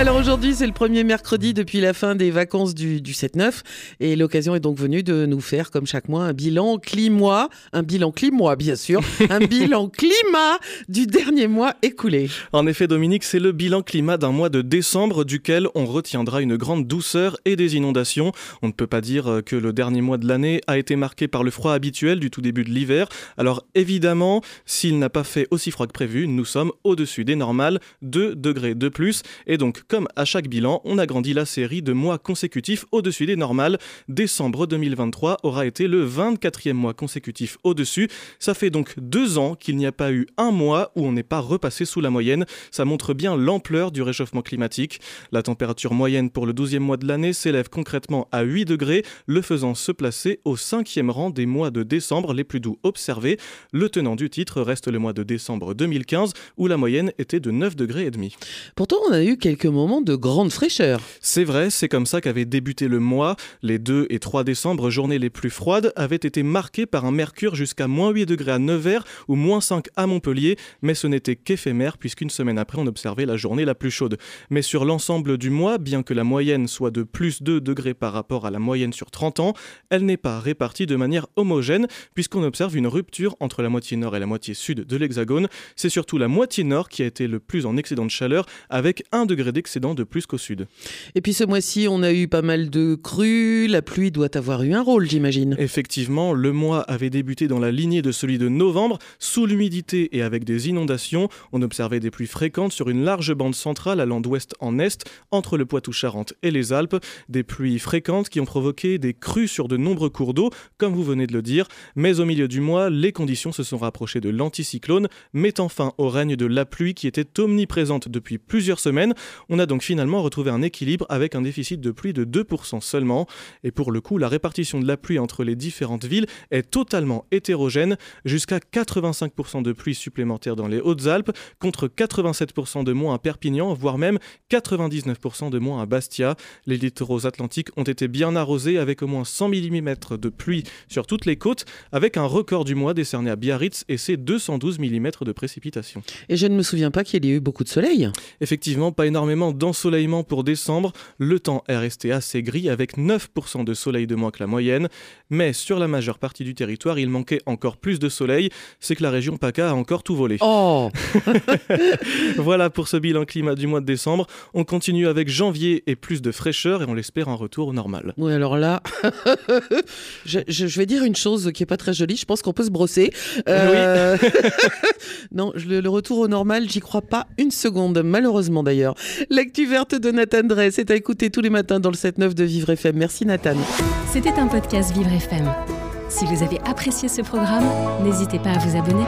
Alors aujourd'hui, c'est le premier mercredi depuis la fin des vacances du, 7-9 et l'occasion est donc venue de nous faire, comme chaque mois, un bilan climat, un bilan climat bien sûr, un bilan climat du dernier mois écoulé. En effet, Dominique, c'est le bilan climat d'un mois de décembre duquel on retiendra une grande douceur et des inondations. On ne peut pas dire que le dernier mois de l'année a été marqué par le froid habituel du tout début de l'hiver. Alors évidemment, s'il n'a pas fait aussi froid que prévu, nous sommes au-dessus des normales, 2 degrés de plus et donc comme à chaque bilan, on agrandit la série de mois consécutifs au-dessus des normales. Décembre 2023 aura été le 24e mois consécutif au-dessus. Ça fait donc deux ans qu'il n'y a pas eu un mois où on n'est pas repassé sous la moyenne. Ça montre bien l'ampleur du réchauffement climatique. La température moyenne pour le 12e mois de l'année s'élève concrètement à 8 degrés, le faisant se placer au cinquième rang des mois de décembre les plus doux observés. Le tenant du titre reste le mois de décembre 2015 où la moyenne était de 9 degrés et demi. Pourtant, on a eu quelques moment de grande fraîcheur. C'est vrai, c'est comme ça qu'avait débuté le mois. Les 2 et 3 décembre, journées les plus froides, avaient été marquées par un mercure jusqu'à moins 8 degrés à Nevers ou moins 5 à Montpellier, mais ce n'était qu'éphémère puisqu'une semaine après on observait la journée la plus chaude. Mais sur l'ensemble du mois, bien que la moyenne soit de plus 2 degrés par rapport à la moyenne sur 30 ans, elle n'est pas répartie de manière homogène puisqu'on observe une rupture entre la moitié nord et la moitié sud de l'hexagone. C'est surtout la moitié nord qui a été le plus en excédent de chaleur avec 1 degré d'excédent de plus qu'au sud. Et puis ce mois-ci, on a eu pas mal de crues. La pluie doit avoir eu un rôle, j'imagine. Effectivement, le mois avait débuté dans la lignée de celui de novembre, sous l'humidité et avec des inondations. On observait des pluies fréquentes sur une large bande centrale allant d'ouest en est, entre le Poitou-Charentes et les Alpes. Des pluies fréquentes qui ont provoqué des crues sur de nombreux cours d'eau, comme vous venez de le dire. Mais au milieu du mois, les conditions se sont rapprochées de l'anticyclone, mettant fin au règne de la pluie qui était omniprésente depuis plusieurs semaines. On a donc finalement retrouvé un équilibre avec un déficit de pluie de 2% seulement. Et pour le coup, la répartition de la pluie entre les différentes villes est totalement hétérogène, jusqu'à 85% de pluie supplémentaire dans les Hautes-Alpes, contre 87% de moins à Perpignan, voire même 99% de moins à Bastia. Les littoraux atlantiques ont été bien arrosés avec au moins 100 mm de pluie sur toutes les côtes, avec un record du mois décerné à Biarritz et ses 212 mm de précipitations. Et je ne me souviens pas qu'il y ait eu beaucoup de soleil. Effectivement, pas énormément d'ensoleillement pour décembre, le temps est resté assez gris avec 9% de soleil de moins que la moyenne, mais sur la majeure partie du territoire, il manquait encore plus de soleil, c'est que la région PACA a encore tout volé. Oh Voilà pour ce bilan climat du mois de décembre. On continue avec janvier et plus de fraîcheur et on l'espère un retour au normal. Oui, alors là, je, vais dire une chose qui est pas très jolie, je pense qu'on peut se brosser. Euh, non, le, le retour au normal, j'y crois pas une seconde, malheureusement d'ailleurs. L'actu verte de Nathan Drey, c'est à écouter tous les matins dans le 7-9 de Vivre FM. Merci Nathan. C'était un podcast Vivre FM. Si vous avez apprécié ce programme, n'hésitez pas à vous abonner.